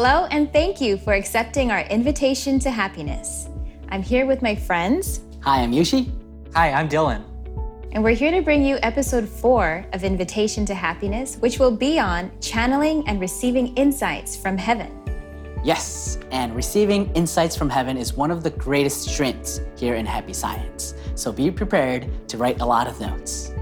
Hello, and thank you for accepting our invitation to happiness. I'm here with my friends, Hi, I'm Yushi. Hi, I'm Dylan. and we're here to bring you episode four of Invitation to Happiness, which will be on channeling and receiving insights from heaven. Yes, and receiving insights from heaven is one of the greatest strengths here in Happy Science. So be prepared to write a lot of notes.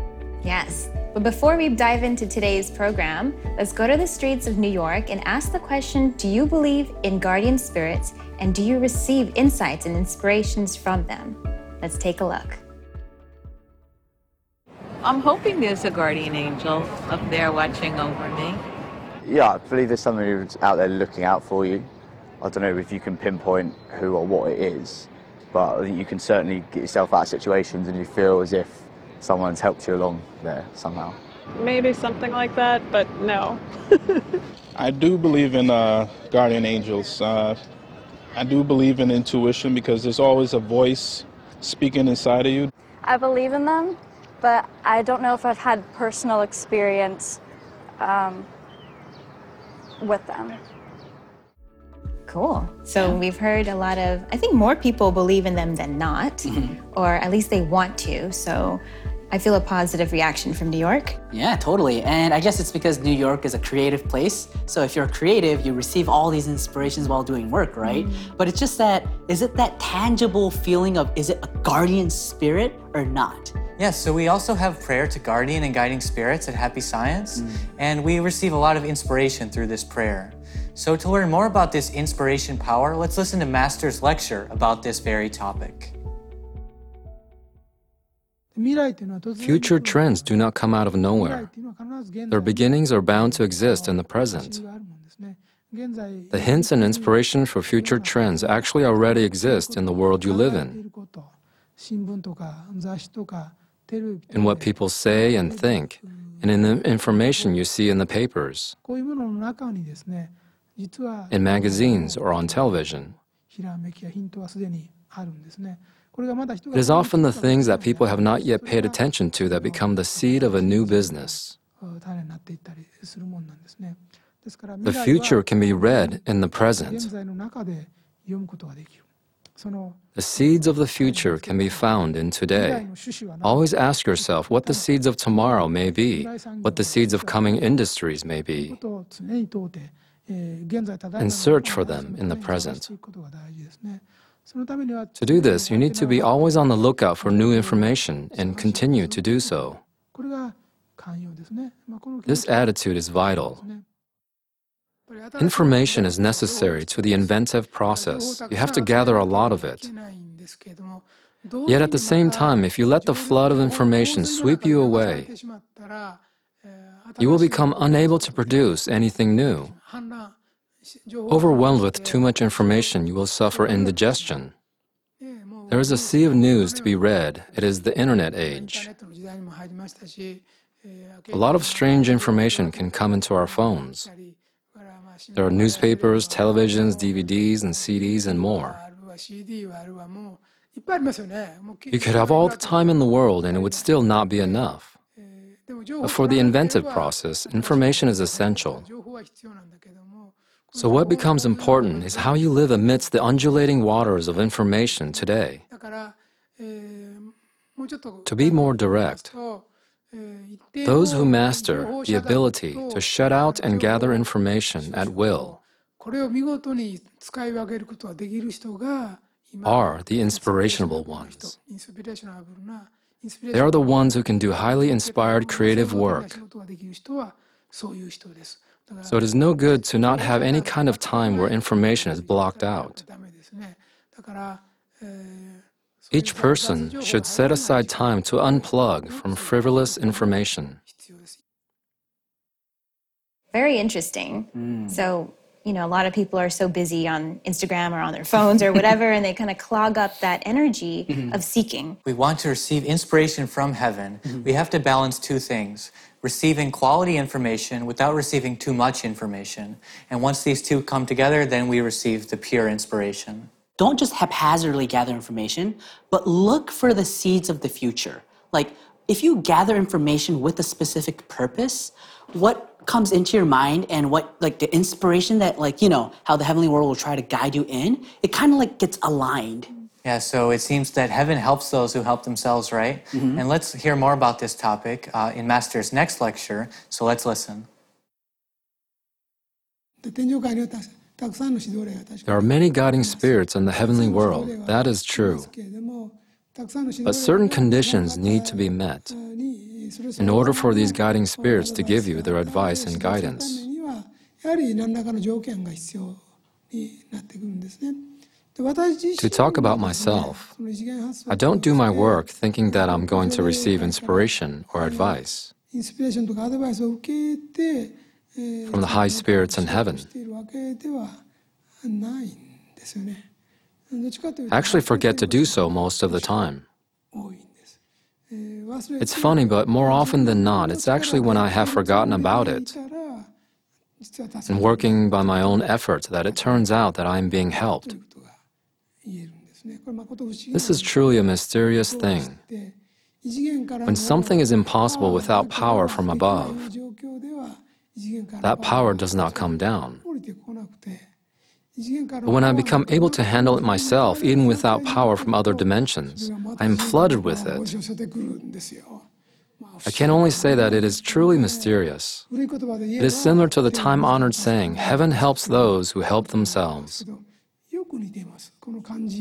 Yes. But before we dive into today's program, let's go to the streets of New York and ask the question Do you believe in guardian spirits and do you receive insights and inspirations from them? Let's take a look. I'm hoping there's a guardian angel up there watching over me. Yeah, I believe there's somebody who's out there looking out for you. I don't know if you can pinpoint who or what it is, but I think you can certainly get yourself out of situations and you feel as if someone's helped you along there somehow. Maybe something like that, but no. I do believe in uh, guardian angels. Uh, I do believe in intuition because there's always a voice speaking inside of you. I believe in them, but I don't know if I've had personal experience um, with them. Cool. So we've heard a lot of, I think more people believe in them than not, or at least they want to. So I feel a positive reaction from New York. Yeah, totally. And I guess it's because New York is a creative place. So if you're creative, you receive all these inspirations while doing work, right? Mm-hmm. But it's just that, is it that tangible feeling of, is it a guardian spirit or not? Yes, so we also have prayer to guardian and guiding spirits at Happy Science, mm. and we receive a lot of inspiration through this prayer. So to learn more about this inspiration power, let's listen to Master's lecture about this very topic. Future trends do not come out of nowhere. Their beginnings are bound to exist in the present. The hints and inspiration for future trends actually already exist in the world you live in, in what people say and think, and in the information you see in the papers, in magazines, or on television. It is often the things that people have not yet paid attention to that become the seed of a new business. The future can be read in the present. The seeds of the future can be found in today. Always ask yourself what the seeds of tomorrow may be, what the seeds of coming industries may be, and search for them in the present. To do this, you need to be always on the lookout for new information and continue to do so. This attitude is vital. Information is necessary to the inventive process. You have to gather a lot of it. Yet at the same time, if you let the flood of information sweep you away, you will become unable to produce anything new. Overwhelmed with too much information, you will suffer indigestion. There is a sea of news to be read. It is the internet age. A lot of strange information can come into our phones. There are newspapers, televisions, DVDs, and CDs, and more. You could have all the time in the world and it would still not be enough. But for the inventive process, information is essential. So, what becomes important is how you live amidst the undulating waters of information today. To be more direct, those who master the ability to shut out and gather information at will are the inspirational ones. They are the ones who can do highly inspired creative work. So it is no good to not have any kind of time where information is blocked out. Each person should set aside time to unplug from frivolous information. Very interesting. Mm. So, you know, a lot of people are so busy on Instagram or on their phones or whatever, and they kind of clog up that energy mm-hmm. of seeking. We want to receive inspiration from heaven. Mm-hmm. We have to balance two things receiving quality information without receiving too much information. And once these two come together, then we receive the pure inspiration. Don't just haphazardly gather information, but look for the seeds of the future. Like, if you gather information with a specific purpose, what comes into your mind and what like the inspiration that like you know how the heavenly world will try to guide you in it kind of like gets aligned yeah, so it seems that heaven helps those who help themselves, right? Mm-hmm. And let's hear more about this topic uh, in Master's next lecture. So let's listen. There are many guiding spirits in the heavenly world, that is true. But certain conditions need to be met in order for these guiding spirits to give you their advice and guidance. To talk about myself, I don't do my work thinking that I'm going to receive inspiration or advice from the high spirits in heaven. I actually forget to do so most of the time. It's funny, but more often than not, it's actually when I have forgotten about it and working by my own effort that it turns out that I am being helped this is truly a mysterious thing. When something is impossible without power from above, that power does not come down. But when I become able to handle it myself, even without power from other dimensions, I am flooded with it. I can only say that it is truly mysterious. It is similar to the time honored saying, Heaven helps those who help themselves.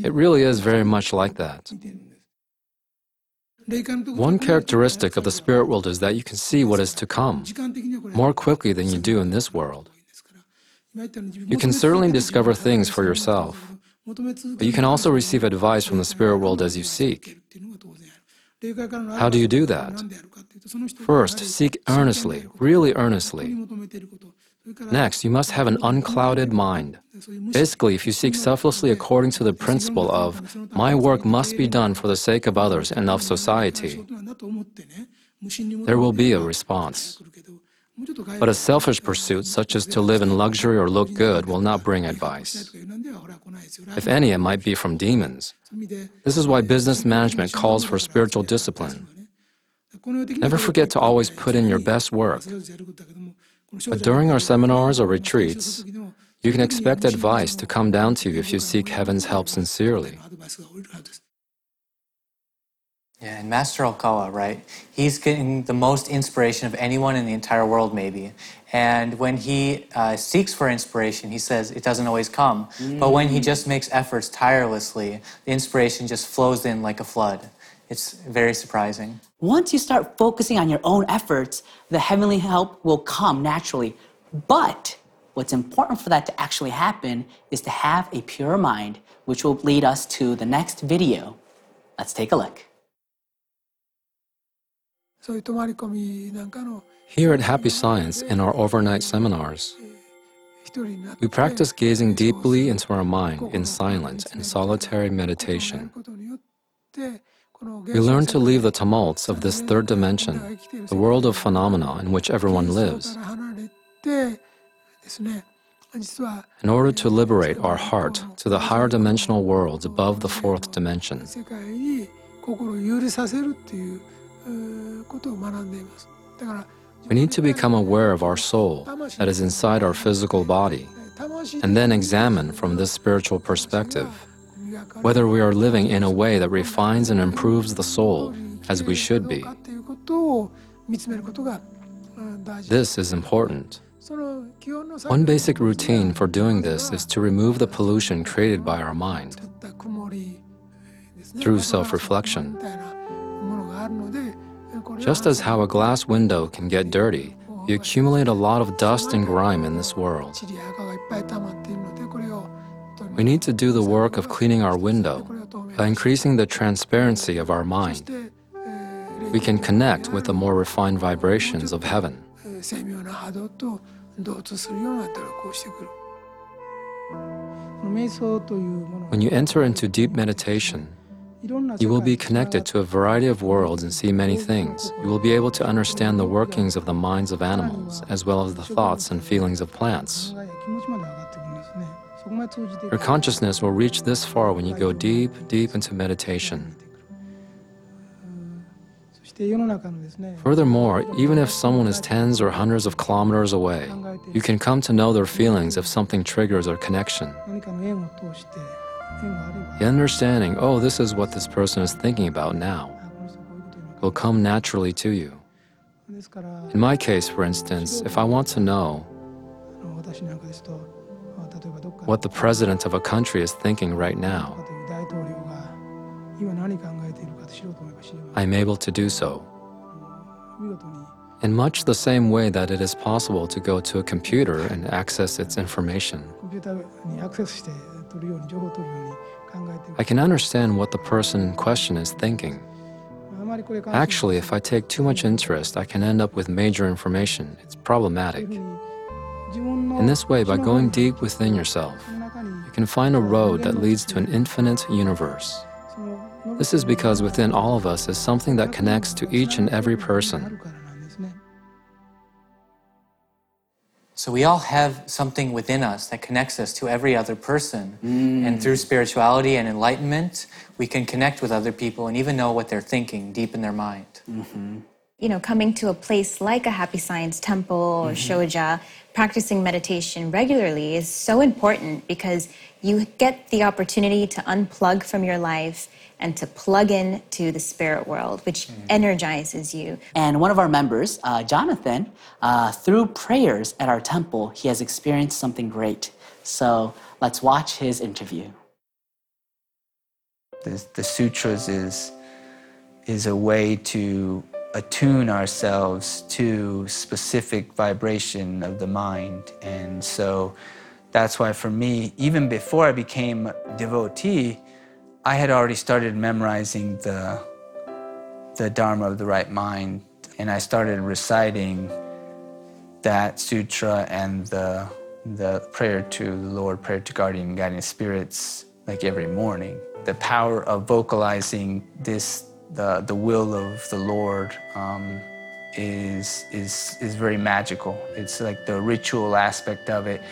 It really is very much like that. One characteristic of the spirit world is that you can see what is to come more quickly than you do in this world. You can certainly discover things for yourself, but you can also receive advice from the spirit world as you seek. How do you do that? First, seek earnestly, really earnestly. Next, you must have an unclouded mind. Basically, if you seek selflessly according to the principle of, my work must be done for the sake of others and of society, there will be a response. But a selfish pursuit, such as to live in luxury or look good, will not bring advice. If any, it might be from demons. This is why business management calls for spiritual discipline. Never forget to always put in your best work. But during our seminars or retreats, you can expect advice to come down to you if you seek heaven's help sincerely. Yeah, and Master El Cantare, right? He's getting the most inspiration of anyone in the entire world, maybe. And when he uh, seeks for inspiration, he says it doesn't always come. But when he just makes efforts tirelessly, the inspiration just flows in like a flood. It's very surprising. Once you start focusing on your own efforts, the heavenly help will come naturally. But what's important for that to actually happen is to have a pure mind, which will lead us to the next video. Let's take a look. Here at Happy Science in our overnight seminars, we practice gazing deeply into our mind in silence and solitary meditation. We learn to leave the tumults of this third dimension, the world of phenomena in which everyone lives, in order to liberate our heart to the higher dimensional worlds above the fourth dimension. We need to become aware of our soul that is inside our physical body and then examine from this spiritual perspective whether we are living in a way that refines and improves the soul as we should be. This is important. One basic routine for doing this is to remove the pollution created by our mind through self reflection. Just as how a glass window can get dirty, you accumulate a lot of dust and grime in this world. We need to do the work of cleaning our window by increasing the transparency of our mind. We can connect with the more refined vibrations of heaven. When you enter into deep meditation, you will be connected to a variety of worlds and see many things. You will be able to understand the workings of the minds of animals, as well as the thoughts and feelings of plants. Your consciousness will reach this far when you go deep, deep into meditation. Furthermore, even if someone is tens or hundreds of kilometers away, you can come to know their feelings if something triggers a connection. The understanding, oh, this is what this person is thinking about now, will come naturally to you. In my case, for instance, if I want to know what the president of a country is thinking right now, I'm able to do so. In much the same way that it is possible to go to a computer and access its information. I can understand what the person in question is thinking. Actually, if I take too much interest, I can end up with major information. It's problematic. In this way, by going deep within yourself, you can find a road that leads to an infinite universe. This is because within all of us is something that connects to each and every person. So we all have something within us that connects us to every other person. And mm. through spirituality and enlightenment, we can connect with other people and even know what they're thinking deep in their mind. Mm-hmm. You know, coming to a place like a Happy Science temple or shoja, practicing meditation regularly is so important because you get the opportunity to unplug from your life and to plug in to the spirit world, which energizes you. And one of our members, uh, Jonathan, uh, through prayers at our temple, he has experienced something great. So let's watch his interview. The, the sutras is, is a way to attune ourselves to specific vibration of the mind. And so that's why for me, even before I became devotee, I had already started memorizing the, the Dharma of the right mind. And I started reciting that sutra and the, the prayer to the Lord, prayer to guardian guiding spirits, like every morning. The power of vocalizing this, the, the will of the Lord, um, is, is, is very magical. It's like the ritual aspect of it.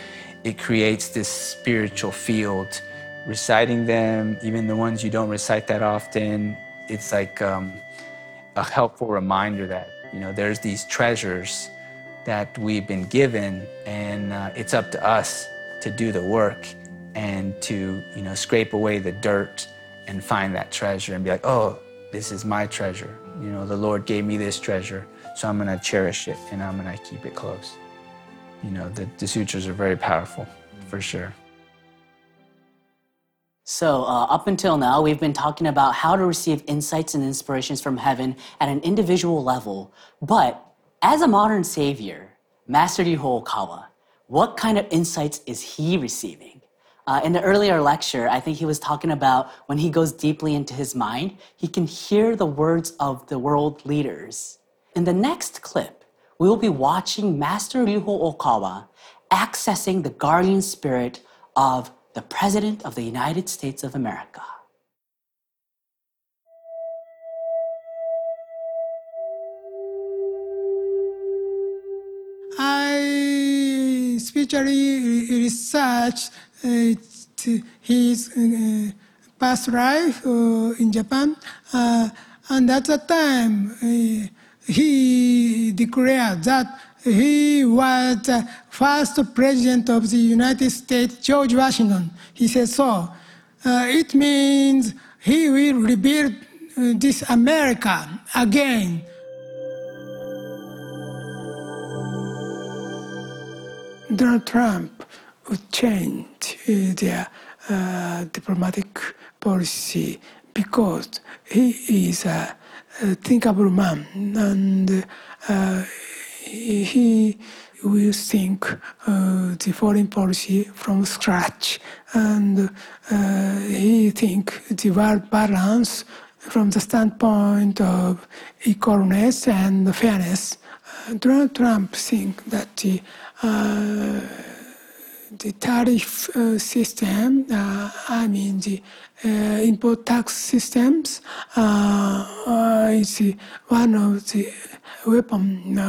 It creates this spiritual field. Reciting them, even the ones you don't recite that often, it's like um, a helpful reminder that you know there's these treasures that we've been given, and uh, it's up to us to do the work and to you know scrape away the dirt and find that treasure and be like, oh, this is my treasure. You know, the Lord gave me this treasure, so I'm gonna cherish it and I'm gonna keep it close. You know, the, the sutras are very powerful, for sure. So, uh, up until now, we've been talking about how to receive insights and inspirations from heaven at an individual level. But as a modern savior, Master Ryuho Okawa, what kind of insights is he receiving? Uh, in the earlier lecture, I think he was talking about when he goes deeply into his mind, he can hear the words of the world leaders. In the next clip, we will be watching Master Ryuho Okawa accessing the guardian spirit of the President of the United States of America. I spiritually researched his uh, past life uh, in Japan, uh, and at the time uh, he declared that he was the first president of the United States, George Washington. He said so. Uh, it means he will rebuild uh, this America again. Donald Trump would change uh, their uh, diplomatic policy because he is a, a thinkable man and uh, he will think uh, the foreign policy from scratch and uh, he think the world balance from the standpoint of equalness and fairness. Uh, Donald Trump think that uh, the tariff uh, system, uh, I mean the uh, import tax systems, is one of the weapon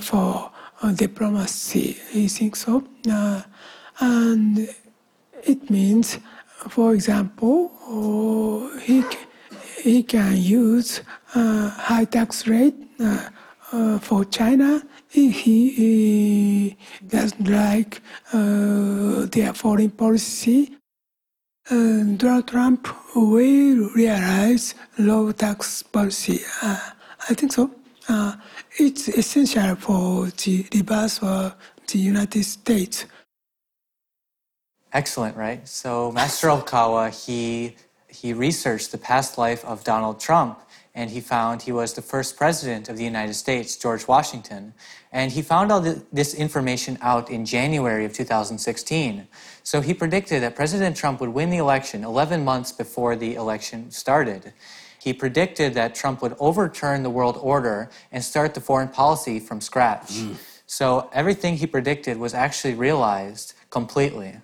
for diplomacy. I think so, and it means, for example, uh, he he can use high tax rate uh, for China. He, he doesn't like uh, their foreign policy. Uh, Donald Trump will realize low tax policy. Uh, I think so. Uh, it's essential for the reverse of the United States. Excellent, right? So Master Okawa, he he researched the past life of Donald Trump and he found he was the first president of the United States, George Washington. And he found all this information out in January of 2016. So he predicted that President Trump would win the election 11 months before the election started. He predicted that Trump would overturn the world order and start the foreign policy from scratch. Mm. So everything he predicted was actually realized completely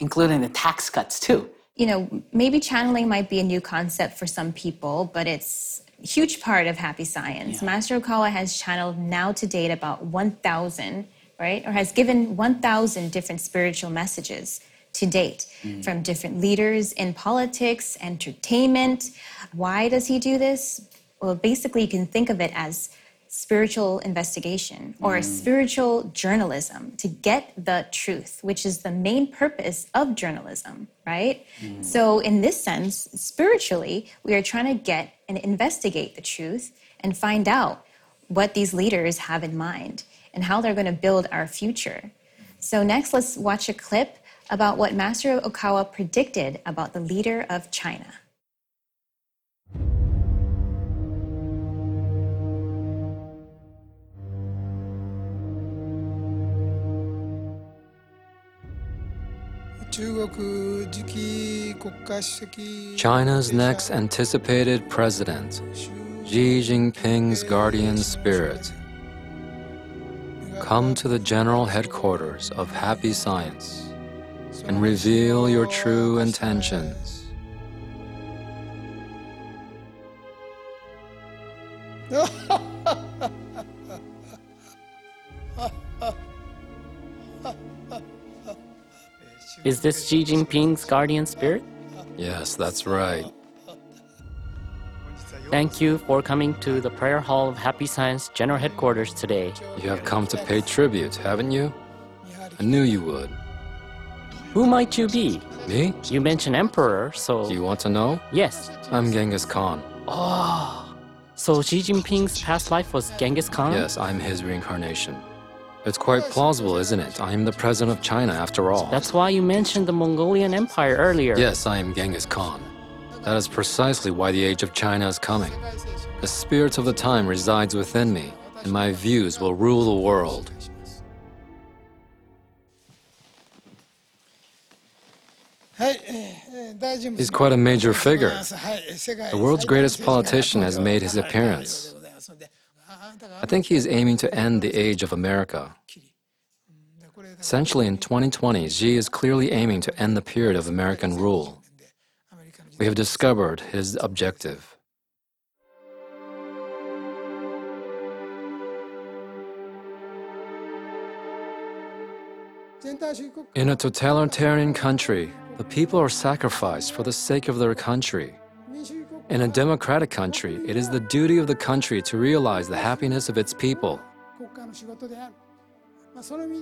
including the tax cuts too. You know, maybe channeling might be a new concept for some people, but it's a huge part of happy science. Yeah. Master Okawa has channeled now to date about 1,000, right? Or has given 1,000 different spiritual messages to date mm. from different leaders in politics, entertainment. Why does he do this? Well, basically, you can think of it as spiritual investigation or mm. spiritual journalism to get the truth, which is the main purpose of journalism, right? Mm. So, in this sense, spiritually, we are trying to get and investigate the truth and find out what these leaders have in mind and how they're going to build our future. So, next, let's watch a clip about what Master Okawa predicted about the leader of China. China's next anticipated president, Xi Jinping's guardian spirit. Come to the general headquarters of Happy Science and reveal your true intentions. Is this Xi Jinping's guardian spirit? Yes, that's right. Thank you for coming to the Prayer Hall of Happy Science General Headquarters today. You have come to pay tribute, haven't you? I knew you would. Who might you be? Me? You mentioned Emperor, so. Do you want to know? Yes. I'm Genghis Khan. Oh. So Xi Jinping's past life was Genghis Khan? Yes, I'm his reincarnation. It's quite plausible, isn't it? I am the president of China after all. That's why you mentioned the Mongolian Empire earlier. Yes, I am Genghis Khan. That is precisely why the age of China is coming. The spirit of the time resides within me, and my views will rule the world. He's quite a major figure. The world's greatest politician has made his appearance. I think he is aiming to end the age of America. Essentially, in 2020, Xi is clearly aiming to end the period of American rule. We have discovered his objective. In a totalitarian country, the people are sacrificed for the sake of their country. In a democratic country, it is the duty of the country to realize the happiness of its people.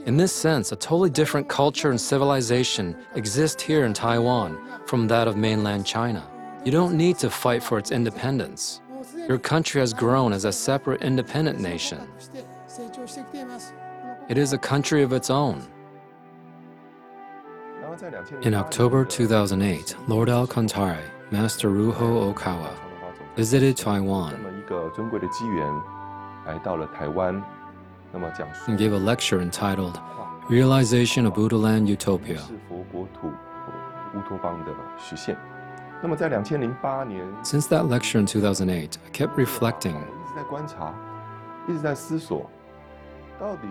In this sense, a totally different culture and civilization exist here in Taiwan from that of mainland China. You don't need to fight for its independence. Your country has grown as a separate independent nation. It is a country of its own. In October 2008, Lord El Cantare Master Ryuho Okawa visited Taiwan and gave a lecture entitled Realization of Buddha Land Utopia. Since that lecture in 2008, I kept reflecting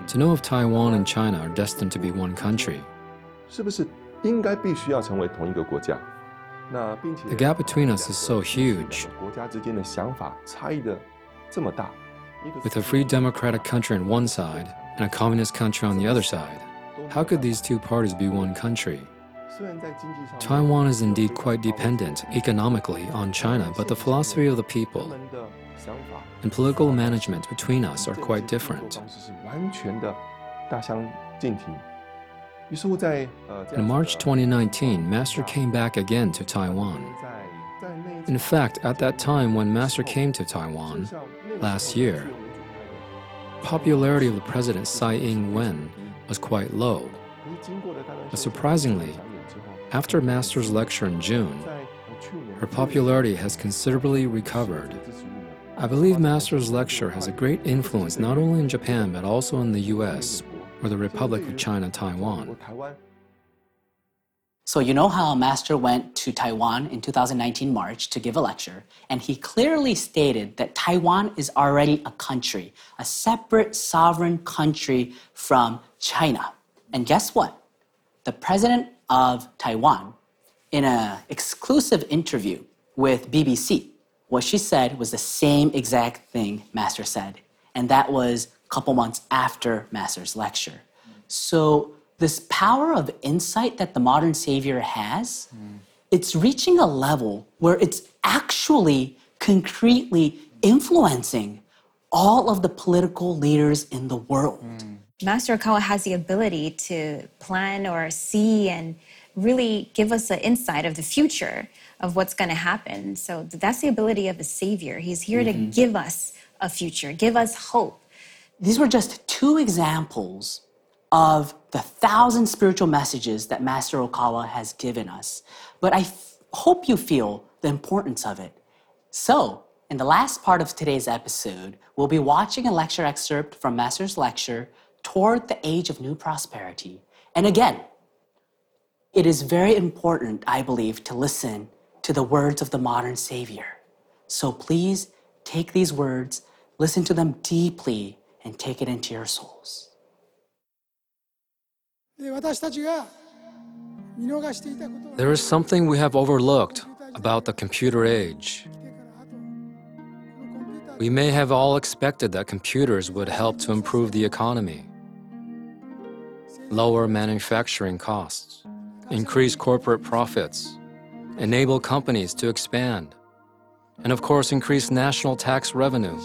to know if Taiwan and China are destined to be one country. The gap between us is so huge. With a free democratic country on one side and a communist country on the other side, how could these two parties be one country? Taiwan is indeed quite dependent economically on China, but the philosophy of the people and political management between us are quite different. In March 2019, Master came back again to Taiwan. In fact, at that time when Master came to Taiwan last year, popularity of the president Tsai Ing-wen was quite low. But surprisingly, after Master's lecture in June, her popularity has considerably recovered. I believe Master's lecture has a great influence not only in Japan but also in the US or the Republic of China Taiwan. So, you know how Master went to Taiwan in 2019 March to give a lecture, and he clearly stated that Taiwan is already a country, a separate sovereign country from China. And guess what? The president of Taiwan, in an exclusive interview with BBC, what she said was the same exact thing Master said, and that was couple months after Master's lecture. So, this power of insight that the modern savior has, it's reaching a level where it's actually concretely influencing all of the political leaders in the world. Master Okawa has the ability to plan or see and really give us an insight of the future of what's going to happen. So that's the ability of a savior. He's here to mm-hmm. give us a future, give us hope. These were just two examples of the thousand spiritual messages that Master Okawa has given us. But I f- hope you feel the importance of it. So, in the last part of today's episode, we'll be watching a lecture excerpt from Master's lecture, Toward the Age of New Prosperity. And again, it is very important, I believe, to listen to the words of the modern Savior. So please take these words, listen to them deeply, and take it into your souls. で私たちが見逃していたこと There is something we have overlooked about the computer age. We may have all expected that computers would help to improve the economy, lower manufacturing costs, increase corporate profits, enable companies to expand, and of course, increase national tax revenue.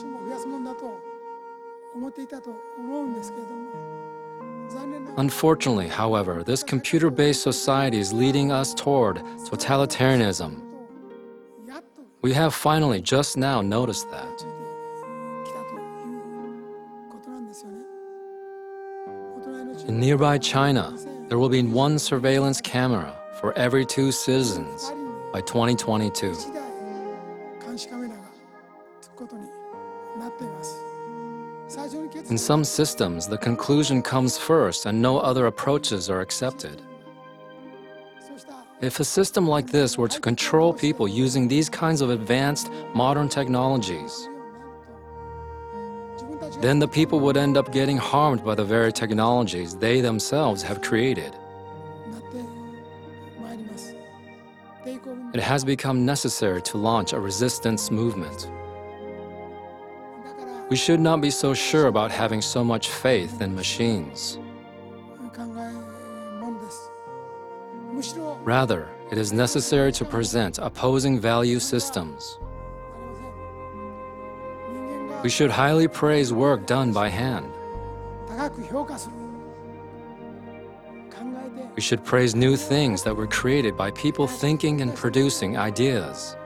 Unfortunately, however, this computer based society is leading us toward totalitarianism. We have finally just now noticed that. In nearby China, there will be one surveillance camera for every two citizens by 2022. In some systems, the conclusion comes first and no other approaches are accepted. If a system like this were to control people using these kinds of advanced, modern technologies, then the people would end up getting harmed by the very technologies they themselves have created. It has become necessary to launch a resistance movement. We should not be so sure about having so much faith in machines. Rather, it is necessary to present opposing value systems. We should highly praise work done by hand. We should praise new things that were created by people thinking and producing ideas.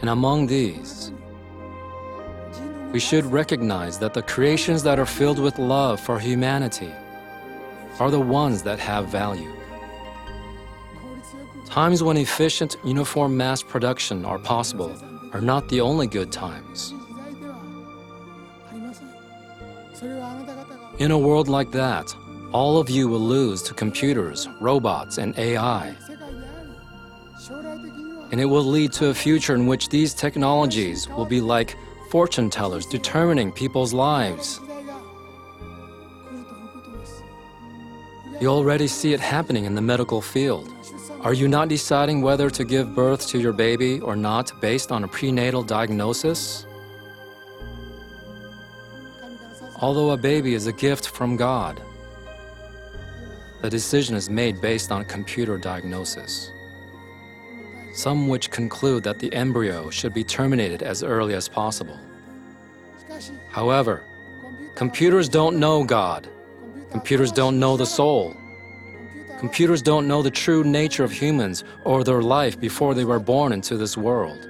And among these, we should recognize that the creations that are filled with love for humanity are the ones that have value. Times when efficient, uniform mass production are possible are not the only good times. In a world like that, all of you will lose to computers, robots, and AI. And it will lead to a future in which these technologies will be like fortune tellers determining people's lives. You already see it happening in the medical field. Are you not deciding whether to give birth to your baby or not based on a prenatal diagnosis? Although a baby is a gift from God, the decision is made based on computer diagnosis some which conclude that the embryo should be terminated as early as possible. However, computers don't know God. Computers don't know the soul. Computers don't know the true nature of humans or their life before they were born into this world.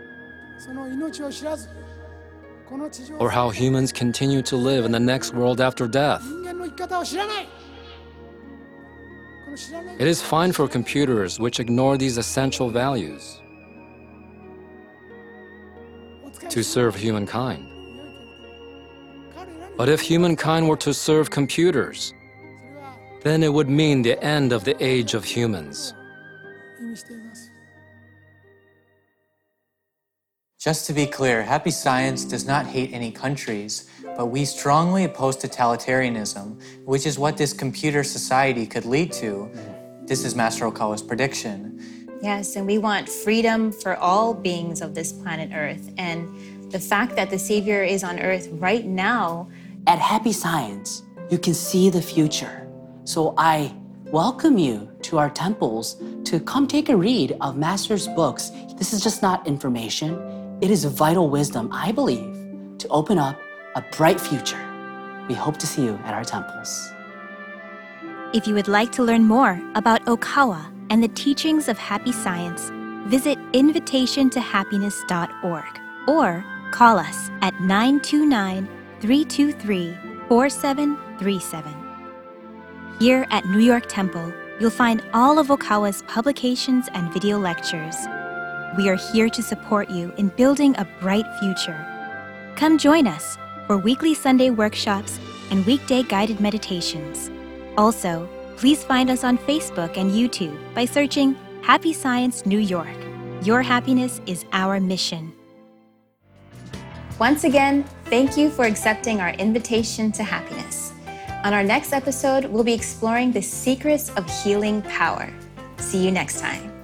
Or how humans continue to live in the next world after death. It is fine for computers which ignore these essential values to serve humankind. But if humankind were to serve computers, then it would mean the end of the age of humans. Just to be clear, Happy Science does not hate any countries but we strongly oppose totalitarianism, which is what this computer society could lead to. This is Master Okawa's prediction. Yes, and we want freedom for all beings of this planet Earth. And the fact that the Savior is on Earth right now, At Happy Science, you can see the future. So I welcome you to our temples to come take a read of Master's books. This is just not information, it is vital wisdom, I believe, to open up a bright future. We hope to see you at our temples. if you would like to learn more about Okawa and the teachings of happy science, visit invitationtohappiness.org or call us at 929 323 4737. Here at New York Temple, you'll find all of Okawa's publications and video lectures. We are here to support you in building a bright future. Come join us for weekly Sunday workshops and weekday guided meditations. Also, please find us on Facebook and YouTube by searching Happy Science New York. Your happiness is our mission. Once again, thank you for accepting our invitation to happiness. On our next episode, we'll be exploring the secrets of healing power. See you next time.